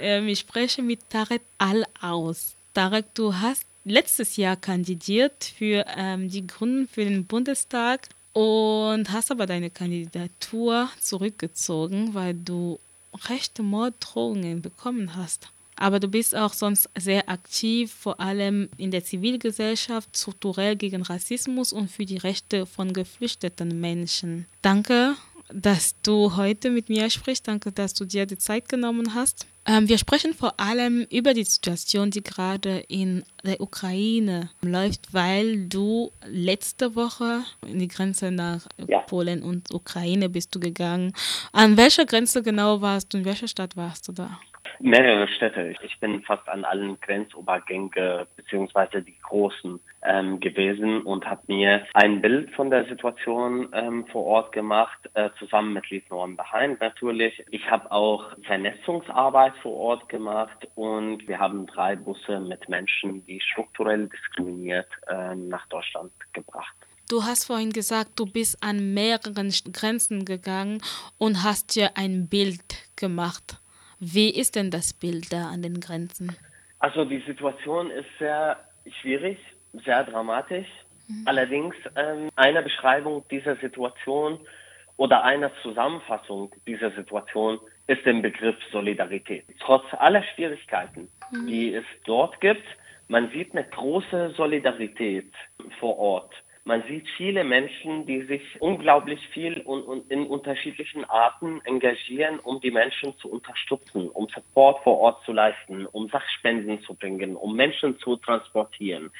Ähm, ich spreche mit Tarek Al aus. Tarek, du hast letztes Jahr kandidiert für ähm, die Grünen für den Bundestag und hast aber deine Kandidatur zurückgezogen, weil du rechte Morddrohungen bekommen hast. Aber du bist auch sonst sehr aktiv, vor allem in der Zivilgesellschaft, strukturell gegen Rassismus und für die Rechte von geflüchteten Menschen. Danke, dass du heute mit mir sprichst. Danke, dass du dir die Zeit genommen hast. Ähm, wir sprechen vor allem über die Situation, die gerade in der Ukraine läuft, weil du letzte Woche in die Grenze nach ja. Polen und Ukraine bist du gegangen. An welcher Grenze genau warst du? In welcher Stadt warst du da? Mehrere Städte. Ich bin fast an allen Grenzübergängen beziehungsweise die großen ähm, gewesen und habe mir ein Bild von der Situation ähm, vor Ort gemacht, äh, zusammen mit Lied Norm Behind natürlich. Ich habe auch Vernetzungsarbeit vor Ort gemacht und wir haben drei Busse mit Menschen, die strukturell diskriminiert äh, nach Deutschland gebracht. Du hast vorhin gesagt, du bist an mehreren Grenzen gegangen und hast dir ein Bild gemacht. Wie ist denn das Bild da an den Grenzen? Also die Situation ist sehr schwierig, sehr dramatisch. Mhm. Allerdings ähm, eine Beschreibung dieser Situation oder eine Zusammenfassung dieser Situation ist der Begriff Solidarität. Trotz aller Schwierigkeiten, mhm. die es dort gibt, man sieht eine große Solidarität vor Ort. Man sieht viele Menschen, die sich unglaublich viel und, und, in unterschiedlichen Arten engagieren, um die Menschen zu unterstützen, um Support vor Ort zu leisten, um Sachspenden zu bringen, um Menschen zu transportieren.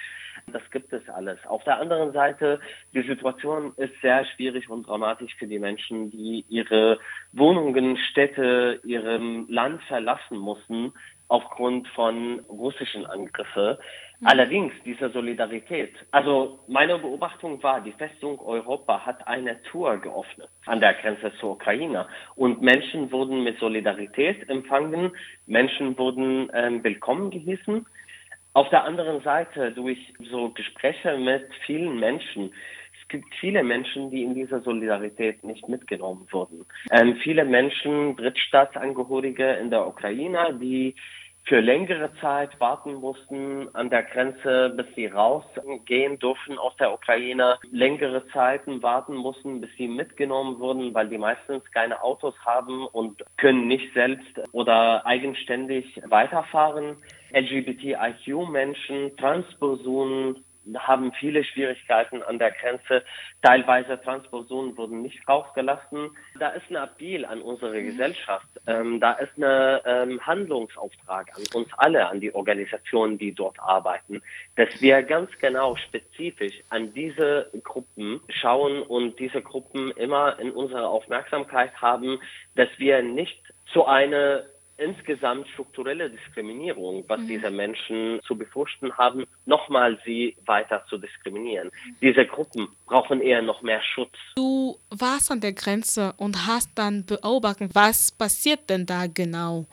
Das gibt es alles. Auf der anderen Seite, die Situation ist sehr schwierig und dramatisch für die Menschen, die ihre Wohnungen, Städte, ihrem Land verlassen mussten aufgrund von russischen Angriffen. Allerdings diese Solidarität. Also meine Beobachtung war, die Festung Europa hat eine Tour geöffnet an der Grenze zur Ukraine und Menschen wurden mit Solidarität empfangen, Menschen wurden ähm, willkommen gehießen. Auf der anderen Seite durch so Gespräche mit vielen Menschen es gibt viele Menschen, die in dieser Solidarität nicht mitgenommen wurden. Ähm, viele Menschen, Drittstaatsangehörige in der Ukraine, die für längere Zeit warten mussten an der Grenze, bis sie rausgehen durften aus der Ukraine, längere Zeiten warten mussten, bis sie mitgenommen wurden, weil die meistens keine Autos haben und können nicht selbst oder eigenständig weiterfahren. LGBTIQ-Menschen, Transpersonen, haben viele Schwierigkeiten an der Grenze. Teilweise Transpersonen wurden nicht rausgelassen. Da ist ein Appell an unsere mhm. Gesellschaft. Ähm, da ist ein ähm, Handlungsauftrag an uns alle, an die Organisationen, die dort arbeiten, dass wir ganz genau spezifisch an diese Gruppen schauen und diese Gruppen immer in unserer Aufmerksamkeit haben, dass wir nicht zu einer insgesamt strukturelle Diskriminierung, was mhm. diese Menschen zu befürchten haben, nochmal sie weiter zu diskriminieren. Diese Gruppen brauchen eher noch mehr Schutz. Du warst an der Grenze und hast dann beobachtet, was passiert denn da genau?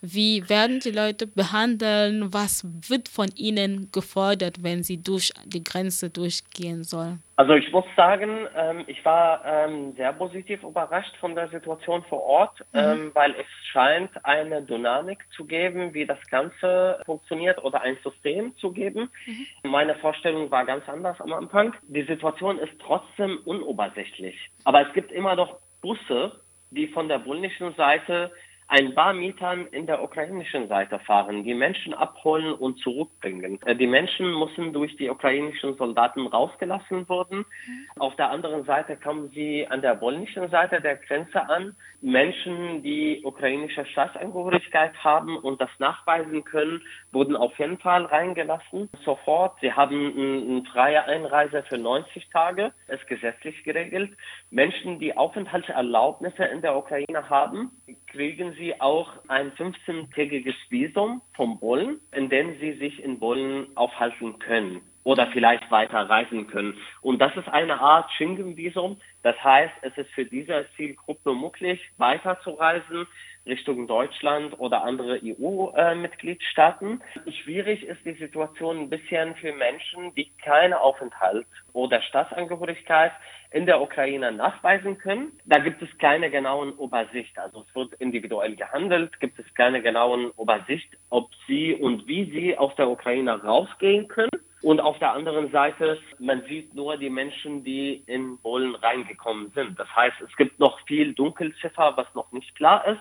Wie werden die Leute behandeln? Was wird von ihnen gefordert, wenn sie durch die Grenze durchgehen sollen? Also ich muss sagen, ähm, ich war ähm, sehr positiv überrascht von der Situation vor Ort, mhm. ähm, weil es scheint eine Dynamik zu geben, wie das Ganze funktioniert oder ein System zu geben. Mhm. Meine Vorstellung war ganz anders am Anfang. Die Situation ist trotzdem unübersichtlich. Aber es gibt immer noch Busse, die von der polnischen Seite ein paar Metern in der ukrainischen Seite fahren, die Menschen abholen und zurückbringen. Äh, die Menschen müssen durch die ukrainischen Soldaten rausgelassen werden. Mhm. Auf der anderen Seite kommen sie an der polnischen Seite der Grenze an. Menschen, die ukrainische Staatsangehörigkeit haben und das nachweisen können, wurden auf jeden Fall reingelassen. Sofort. Sie haben eine freie Einreise für 90 Tage, ist gesetzlich geregelt. Menschen, die Aufenthaltserlaubnisse in der Ukraine haben, kriegen sie auch ein 15-tägiges Visum vom Bullen, in dem sie sich in Bullen aufhalten können oder vielleicht weiter reisen können. Und das ist eine Art Schengen-Visum. Das heißt, es ist für diese Zielgruppe möglich, weiterzureisen Richtung Deutschland oder andere EU-Mitgliedstaaten. Schwierig ist die Situation ein bisschen für Menschen, die keine Aufenthalt oder Staatsangehörigkeit in der Ukraine nachweisen können. Da gibt es keine genauen Übersicht. Also es wird individuell gehandelt, gibt es keine genauen Übersicht, ob sie und wie sie aus der Ukraine rausgehen können. Und auf der anderen Seite, man sieht nur die Menschen, die in Polen reingekommen sind. Das heißt, es gibt noch viel Dunkelziffer, was noch nicht klar ist.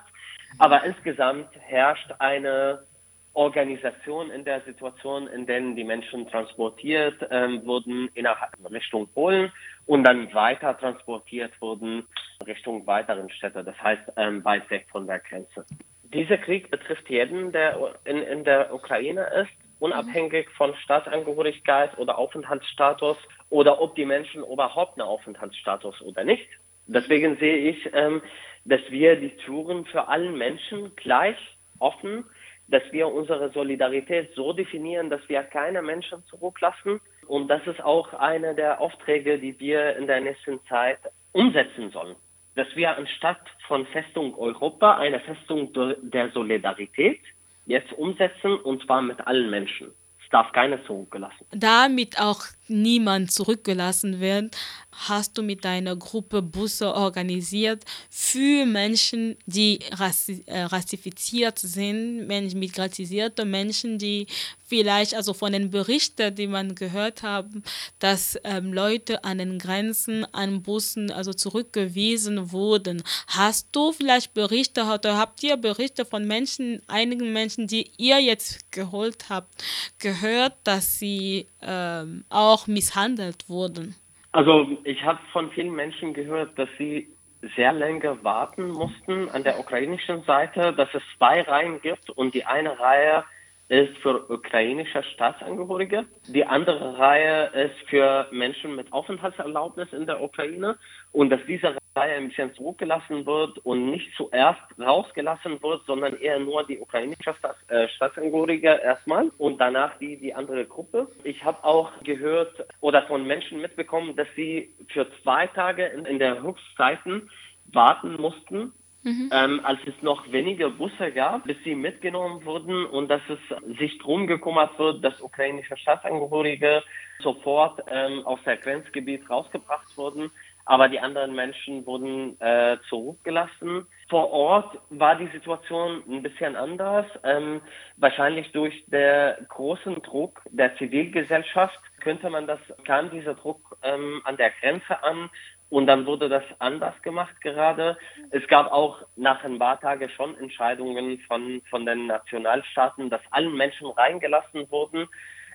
Aber insgesamt herrscht eine Organisation in der Situation, in der die Menschen transportiert ähm, wurden innerhalb Richtung Polen und dann weiter transportiert wurden Richtung weiteren Städte, das heißt ähm, weit weg von der Grenze. Dieser Krieg betrifft jeden, der in, in der Ukraine ist, unabhängig von Staatsangehörigkeit oder Aufenthaltsstatus oder ob die Menschen überhaupt einen Aufenthaltsstatus oder nicht. Deswegen sehe ich, ähm, dass wir die Türen für allen Menschen gleich offen dass wir unsere Solidarität so definieren, dass wir keine Menschen zurücklassen. Und das ist auch einer der Aufträge, die wir in der nächsten Zeit umsetzen sollen. Dass wir anstatt von Festung Europa eine Festung der Solidarität jetzt umsetzen und zwar mit allen Menschen. Es darf keiner zurückgelassen. Damit auch niemand zurückgelassen wird, hast du mit deiner Gruppe Busse organisiert für Menschen, die rassi äh, rassifiziert sind, Menschen, migrantisierte Menschen, die vielleicht, also von den Berichten, die man gehört haben, dass ähm, Leute an den Grenzen, an Bussen, also zurückgewiesen wurden. Hast du vielleicht Berichte oder habt ihr Berichte von Menschen, einigen Menschen, die ihr jetzt geholt habt, gehört, dass sie ähm, auch misshandelt wurden? Also ich habe von vielen Menschen gehört, dass sie sehr lange warten mussten an der ukrainischen Seite, dass es zwei Reihen gibt und die eine Reihe ist für ukrainische Staatsangehörige. Die andere Reihe ist für Menschen mit Aufenthaltserlaubnis in der Ukraine und dass diese Reihe ein bisschen zurückgelassen wird und nicht zuerst rausgelassen wird, sondern eher nur die ukrainische Staats äh, Staatsangehörige erstmal und danach die, die andere Gruppe. Ich habe auch gehört oder von Menschen mitbekommen, dass sie für zwei Tage in, in der Höchstzeiten warten mussten, Mhm. Ähm, als es noch weniger Busse gab, bis sie mitgenommen wurden und dass es sich darum gekümmert wird, dass ukrainische Staatsangehörige sofort ähm, aus der Grenzgebiet rausgebracht wurden, aber die anderen Menschen wurden äh, zurückgelassen. Vor Ort war die Situation ein bisschen anders, ähm, wahrscheinlich durch den großen Druck der Zivilgesellschaft könnte man das, kam dieser Druck ähm, an der Grenze an und dann wurde das anders gemacht gerade. Es gab auch nach ein paar Tagen schon Entscheidungen von, von den Nationalstaaten, dass allen Menschen reingelassen wurden.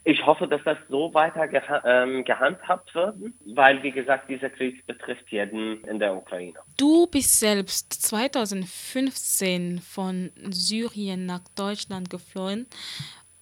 Ich hoffe, dass das so weiter geha ähm, gehandhabt wird, weil, wie gesagt, dieser Krieg betrifft jeden in der Ukraine. Du bist selbst 2015 von Syrien nach Deutschland geflohen.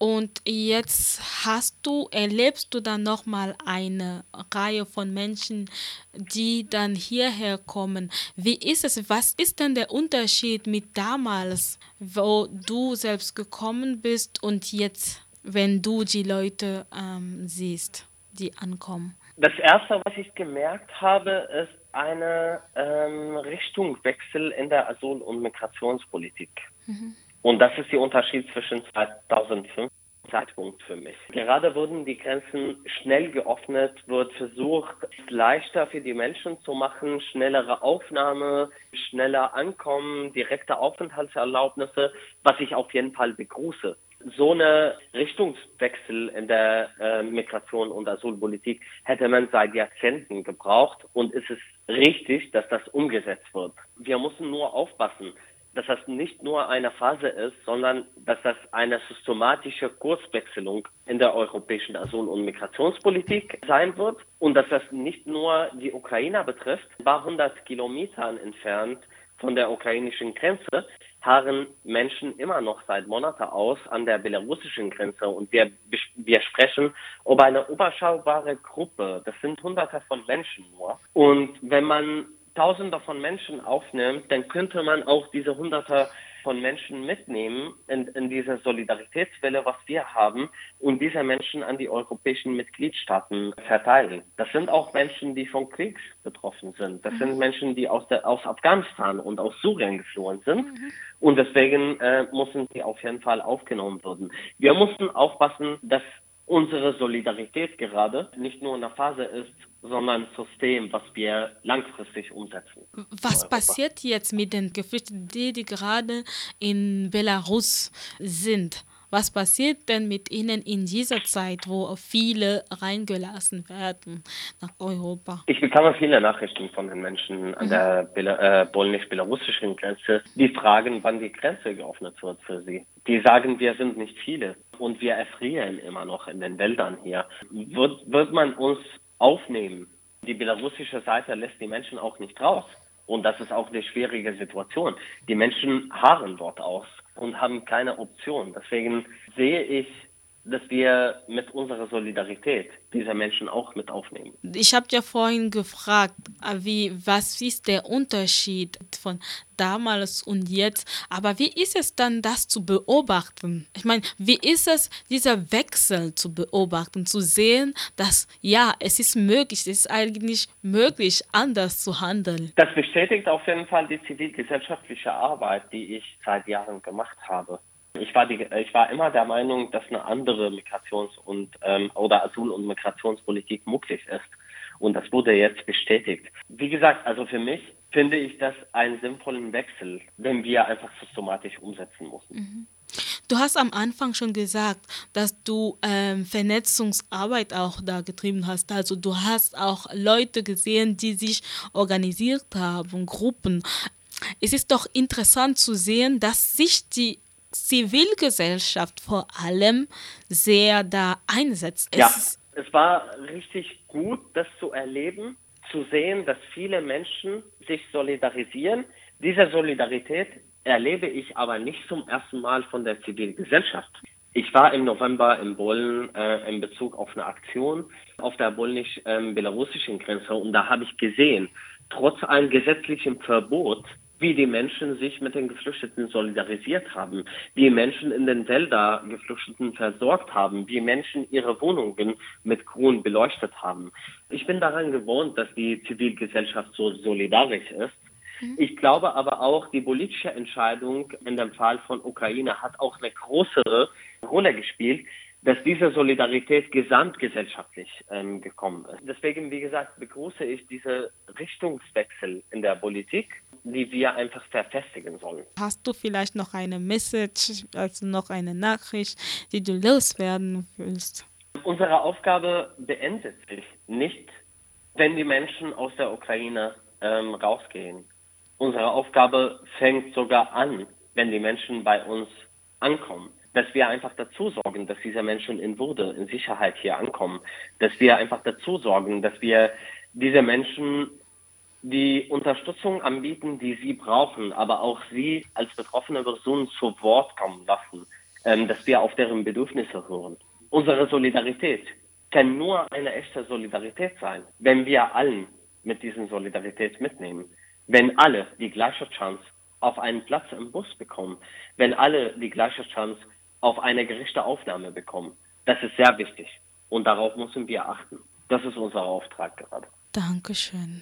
Und jetzt hast du, erlebst du dann nochmal eine Reihe von Menschen, die dann hierher kommen. Wie ist es? Was ist denn der Unterschied mit damals, wo du selbst gekommen bist und jetzt, wenn du die Leute ähm, siehst, die ankommen? Das Erste, was ich gemerkt habe, ist eine ähm, Richtungswechsel in der Asyl- und Migrationspolitik. Mhm. Und das ist der Unterschied zwischen 2005 Zeitpunkt für mich. Gerade wurden die Grenzen schnell geöffnet, wird versucht, es leichter für die Menschen zu machen, schnellere Aufnahme, schneller Ankommen, direkte Aufenthaltserlaubnisse, was ich auf jeden Fall begrüße. So eine Richtungswechsel in der äh, Migration und Asylpolitik hätte man seit Jahrzehnten gebraucht und es ist richtig, dass das umgesetzt wird. Wir müssen nur aufpassen, dass das nicht nur eine Phase ist, sondern dass das eine systematische Kurswechselung in der europäischen Asyl- und Migrationspolitik sein wird und dass das nicht nur die Ukrainer betrifft. Ein paar hundert Kilometern entfernt von der ukrainischen Grenze harren Menschen immer noch seit Monaten aus an der belarussischen Grenze und wir, wir sprechen über eine überschaubare Gruppe. Das sind Hunderte von Menschen nur. Und wenn man Tausende von Menschen aufnimmt, dann könnte man auch diese Hunderte von Menschen mitnehmen in, in dieser Solidaritätswelle, was wir haben, und diese Menschen an die europäischen Mitgliedstaaten verteilen. Das sind auch Menschen, die vom Krieg betroffen sind. Das sind Menschen, die aus, der, aus Afghanistan und aus Syrien geflohen sind. Und deswegen äh, müssen sie auf jeden Fall aufgenommen werden. Wir mussten aufpassen, dass unsere Solidarität gerade nicht nur eine Phase ist, sondern ein System, was wir langfristig umsetzen. Was passiert jetzt mit den Geflüchteten, die, die gerade in Belarus sind? Was passiert denn mit ihnen in dieser Zeit, wo viele reingelassen werden nach Europa? Ich bekomme viele Nachrichten von den Menschen an der äh, polnisch-belarussischen Grenze, die fragen, wann die Grenze geöffnet wird für sie. Die sagen, wir sind nicht viele und wir erfrieren immer noch in den Wäldern hier. Wird, wird man uns aufnehmen? Die belarussische Seite lässt die Menschen auch nicht raus. Und das ist auch eine schwierige Situation. Die Menschen harren dort aus und haben keine Option. Deswegen sehe ich, dass wir mit unserer Solidarität diese Menschen auch mit aufnehmen. Ich habe ja vorhin gefragt, wie, was ist der Unterschied von damals und jetzt? Aber wie ist es dann, das zu beobachten? Ich meine, wie ist es, dieser Wechsel zu beobachten, zu sehen, dass ja, es ist möglich, es ist eigentlich möglich, anders zu handeln? Das bestätigt auf jeden Fall die zivilgesellschaftliche Arbeit, die ich seit Jahren gemacht habe. Ich war, die, ich war immer der Meinung, dass eine andere Migrations- und ähm, oder Asyl- und Migrationspolitik möglich ist. Und das wurde jetzt bestätigt. Wie gesagt, also für mich finde ich das einen sinnvollen Wechsel, den wir einfach systematisch umsetzen müssen. Mhm. Du hast am Anfang schon gesagt, dass du ähm, Vernetzungsarbeit auch da getrieben hast. Also du hast auch Leute gesehen, die sich organisiert haben, Gruppen. Es ist doch interessant zu sehen, dass sich die Zivilgesellschaft vor allem sehr da einsetzt. Ja, es, es war richtig gut, das zu erleben, zu sehen, dass viele Menschen sich solidarisieren. Diese Solidarität erlebe ich aber nicht zum ersten Mal von der Zivilgesellschaft. Ich war im November in Polen äh, in Bezug auf eine Aktion auf der polnisch-belarussischen Grenze und da habe ich gesehen, trotz einem gesetzlichen Verbot wie die Menschen sich mit den Geflüchteten solidarisiert haben, wie Menschen in den Wäldern Geflüchteten versorgt haben, wie Menschen ihre Wohnungen mit Grün beleuchtet haben. Ich bin daran gewohnt, dass die Zivilgesellschaft so solidarisch ist. Mhm. Ich glaube aber auch, die politische Entscheidung in dem Fall von Ukraine hat auch eine größere Rolle gespielt, dass diese Solidarität gesamtgesellschaftlich ähm, gekommen ist. Deswegen, wie gesagt, begrüße ich diese Richtungswechsel in der Politik, die wir einfach verfestigen sollen. Hast du vielleicht noch eine Message, also noch eine Nachricht, die du loswerden willst? Unsere Aufgabe beendet sich nicht, wenn die Menschen aus der Ukraine ähm, rausgehen. Unsere Aufgabe fängt sogar an, wenn die Menschen bei uns ankommen dass wir einfach dazu sorgen, dass diese Menschen in Würde, in Sicherheit hier ankommen, dass wir einfach dazu sorgen, dass wir diese Menschen die Unterstützung anbieten, die sie brauchen, aber auch sie als betroffene Person zu Wort kommen lassen, ähm, dass wir auf deren Bedürfnisse hören. Unsere Solidarität kann nur eine echte Solidarität sein, wenn wir allen mit diesen Solidarität mitnehmen, wenn alle die gleiche Chance auf einen Platz im Bus bekommen, wenn alle die gleiche Chance auf eine gerechte Aufnahme bekommen. Das ist sehr wichtig und darauf müssen wir achten. Das ist unser Auftrag gerade. Dankeschön.